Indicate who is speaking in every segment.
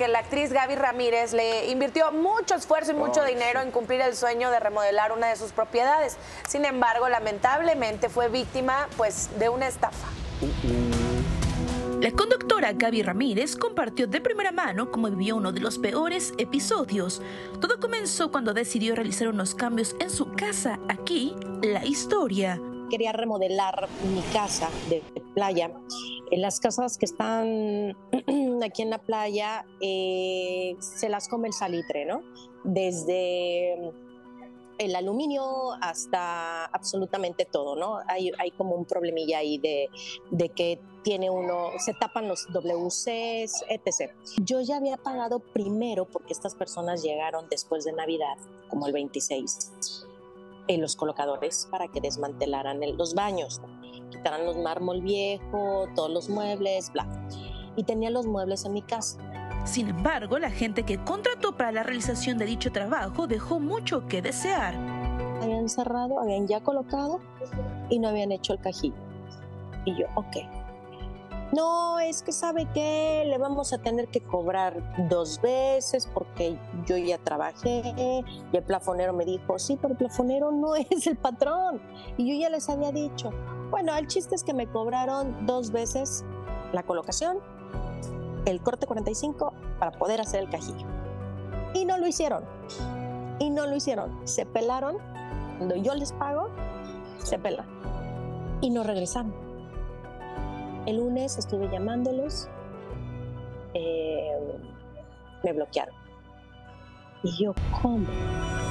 Speaker 1: que la actriz Gaby Ramírez le invirtió mucho esfuerzo y mucho dinero en cumplir el sueño de remodelar una de sus propiedades. Sin embargo, lamentablemente fue víctima pues de una estafa.
Speaker 2: La conductora Gaby Ramírez compartió de primera mano cómo vivió uno de los peores episodios. Todo comenzó cuando decidió realizar unos cambios en su casa. Aquí, la historia.
Speaker 3: Quería remodelar mi casa de playa. En las casas que están aquí en la playa eh, se las come el salitre, ¿no? Desde el aluminio hasta absolutamente todo, ¿no? Hay, hay como un problemilla ahí de, que tiene uno, se tapan los WCs, etc. Yo ya había pagado primero porque estas personas llegaron después de Navidad, como el 26, en los colocadores para que desmantelaran los baños, quitaran los mármol viejo, todos los muebles, bla. Y tenía los muebles en mi casa
Speaker 2: sin embargo, la gente que contrató para la realización de dicho trabajo dejó mucho que desear.
Speaker 3: Habían cerrado, habían ya colocado y no habían hecho el cajillo. Y yo, ok. No, es que sabe que le vamos a tener que cobrar dos veces porque yo ya trabajé y el plafonero me dijo, sí, pero el plafonero no es el patrón. Y yo ya les había dicho, bueno, el chiste es que me cobraron dos veces la colocación el corte 45 para poder hacer el cajillo. Y no lo hicieron. Y no lo hicieron. Se pelaron. Cuando yo les pago, se pelan. Y no regresaron. El lunes estuve llamándolos. Eh, me bloquearon. Y yo, ¿cómo?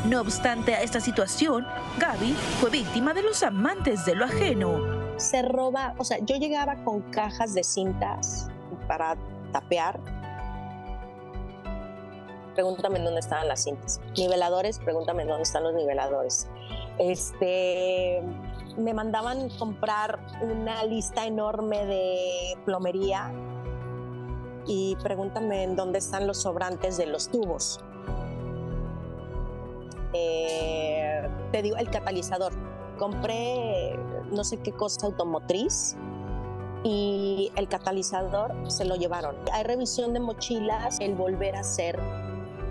Speaker 2: No obstante a esta situación, Gaby fue víctima de los amantes de lo ajeno.
Speaker 3: Se roba, o sea, yo llegaba con cajas de cintas para tapear. Pregúntame dónde estaban las cintas. Niveladores, pregúntame dónde están los niveladores. Este, me mandaban comprar una lista enorme de plomería y pregúntame dónde están los sobrantes de los tubos. Eh, te digo, el catalizador. Compré no sé qué cosa automotriz y el catalizador se lo llevaron. Hay revisión de mochilas, el volver a hacer,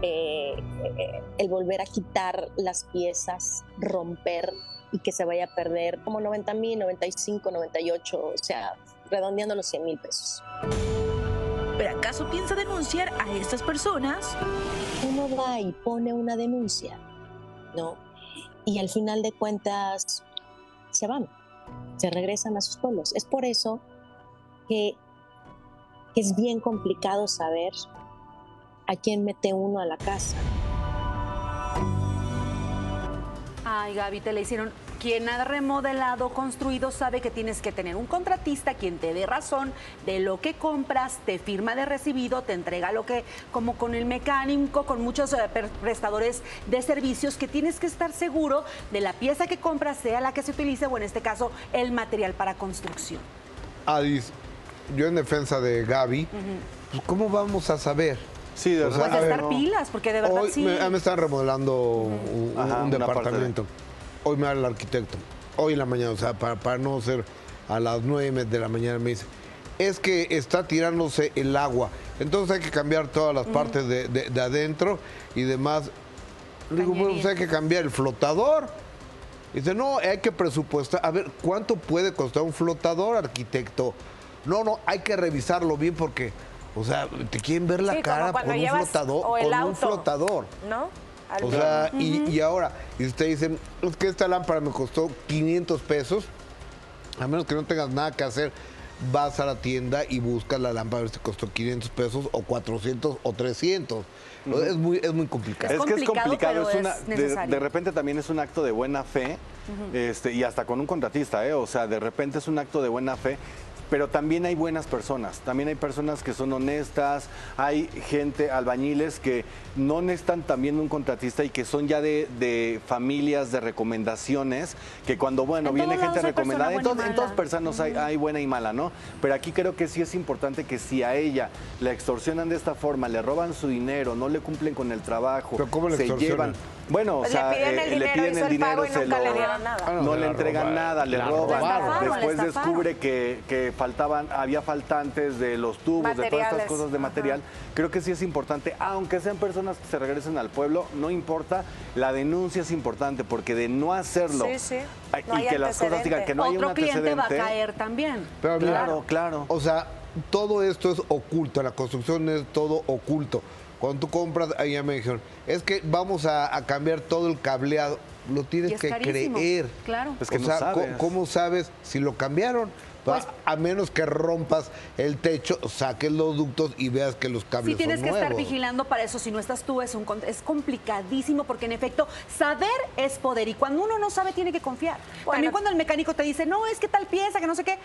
Speaker 3: eh, eh, el volver a quitar las piezas, romper y que se vaya a perder como 90 mil, 95, 98, o sea, redondeando los 100 mil pesos.
Speaker 2: ¿Pero acaso piensa denunciar a estas personas?
Speaker 3: Uno va y pone una denuncia, ¿no? Y al final de cuentas se van, se regresan a sus pueblos. Es por eso que, es bien complicado saber a quién mete uno a la casa.
Speaker 4: Ay, Gaby, te le hicieron. Quien ha remodelado, construido, sabe que tienes que tener un contratista quien te dé razón de lo que compras, te firma de recibido, te entrega lo que, como con el mecánico, con muchos eh, prestadores de servicios, que tienes que estar seguro de la pieza que compras, sea la que se utilice o en este caso el material para construcción.
Speaker 5: Adis, yo en defensa de Gaby, pues ¿cómo vamos a saber?
Speaker 4: Sí, de verdad. Puede estar pilas, porque de verdad
Speaker 5: hoy
Speaker 4: sí.
Speaker 5: Me, me, están remodelando un, departamento. Hoy me habla el arquitecto. Hoy en la mañana, o sea, para, no ser a las nueve de la mañana, me dice, es que está tirándose el agua. Entonces hay que cambiar todas las partes de, adentro y demás. digo, bueno, pues hay que cambiar el flotador. dice, no, hay que presupuestar. A ver, ¿cuánto puede costar un flotador, arquitecto? No, no, hay que revisarlo bien porque, o sea, te quieren ver la cara con un flotador. con un flotador.
Speaker 1: ¿No?
Speaker 5: O sea, y, ahora, y usted dice, es que esta lámpara me costó 500 pesos, a menos que no tengas nada que hacer, vas a la tienda y buscas la lámpara a ver si costó 500 pesos o 400 o 300. es, muy, es muy complicado.
Speaker 6: Es, que es complicado, es una, de, repente también es un acto de buena fe, este, y hasta con un contratista, ¿eh? o sea, de repente es un acto de buena fe pero también hay buenas personas, también hay personas que son honestas, hay gente, albañiles que no necesitan también un contratista y que son ya de, familias de recomendaciones, que cuando, bueno, viene gente recomendada, en, todas personas hay, buena y mala, ¿no? Pero aquí creo que sí es importante que si a ella la extorsionan de esta forma, le roban su dinero, no le cumplen con el trabajo, se llevan... Bueno, o sea, le piden el dinero, se lo, no le entregan nada, le roban. Después descubre que, que faltaban, había faltantes de los tubos, de todas estas cosas de material. Creo que sí es importante, aunque sean personas que se regresen al pueblo, no importa, la denuncia es importante porque de no hacerlo y que las cosas digan que no hay un antecedente.
Speaker 4: cliente va a caer también.
Speaker 6: claro, claro.
Speaker 5: O sea, todo esto es oculto, la construcción es todo oculto. Cuando tú compras, ahí ya me dijeron, es que vamos a, cambiar todo el cableado. Lo tienes que creer.
Speaker 4: Claro.
Speaker 5: Es que o sea, ¿cómo sabes si lo cambiaron? Pues, a menos que rompas el techo, saques los ductos y veas que los cables
Speaker 4: sí, tienes
Speaker 5: que
Speaker 4: estar vigilando para eso. Si no estás tú, es, un, es complicadísimo porque, en efecto, saber es poder. Y cuando uno no sabe, tiene que confiar. También cuando el mecánico te dice, no, es que tal pieza, que no sé qué.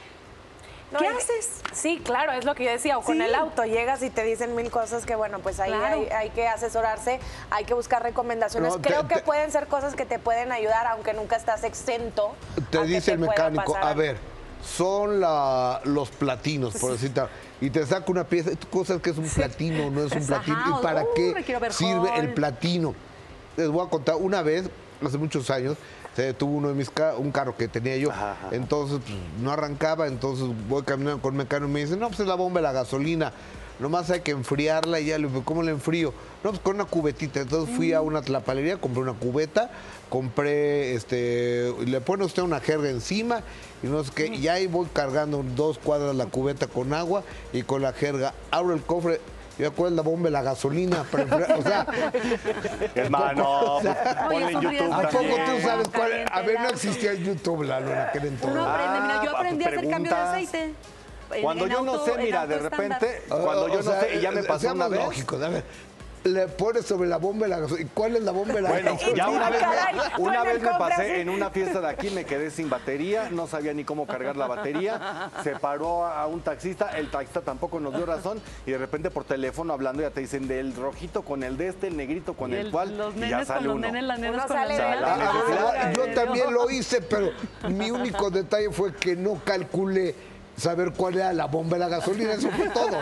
Speaker 4: ¿Qué haces?
Speaker 1: Sí, claro, es lo que yo decía. O con el auto llegas y te dicen mil cosas que, bueno, pues ahí hay, que asesorarse, hay que buscar recomendaciones. Creo que pueden ser cosas que te pueden ayudar, aunque nunca estás exento.
Speaker 5: Te dice el mecánico, a ver, son los platinos, por decirte. Y te saca una pieza, tú cosas que es un platino, no es un platino. ¿Y para uh, qué sirve el platino? Les voy a contar, una vez, hace muchos años, se detuvo uno de mis un carro que tenía yo. Entonces pues, no arrancaba, entonces voy caminando con el mecánico y me dice, no, pues es la bomba de la gasolina. Nomás hay que enfriarla y ya le digo, ¿cómo la enfrío? No, pues con una cubetita. Entonces fui a mm. una tlapalería, compré una cubeta, compré, este, le pone usted una jerga encima y no sé qué. Y ahí voy cargando dos cuadras la cubeta con agua y con la jerga. Abro el cofre, ¿Y cuál es la bomba de la gasolina? o sea,
Speaker 6: hermano, ponle en YouTube.
Speaker 5: ¿A poco tú sabes cuál? A ver, no existía el YouTube, la en aquel entonces.
Speaker 4: Uno aprende, mira, yo ah, aprendí a hacer cambio de aceite.
Speaker 6: Cuando yo no sé, mira, de repente, cuando yo no sé, y ya me eh, pasó una vez.
Speaker 5: lógico, ver le pones sobre la bomba de la gasolina. ¿Cuál es la bomba de la
Speaker 6: bueno, ya una vez, me, una vez me pasé en una fiesta de aquí, me quedé sin batería, no sabía ni cómo cargar la batería, se paró a un taxista, el taxista tampoco nos dio razón y de repente por teléfono hablando ya te dicen del rojito con el de este, el negrito con el, cual
Speaker 4: los
Speaker 6: y ya sale
Speaker 4: con
Speaker 6: uno.
Speaker 4: Los nenes,
Speaker 1: con los
Speaker 5: Yo también lo hice, pero mi único detalle fue que no calculé saber cuál era la bomba de la gasolina, eso fue todo.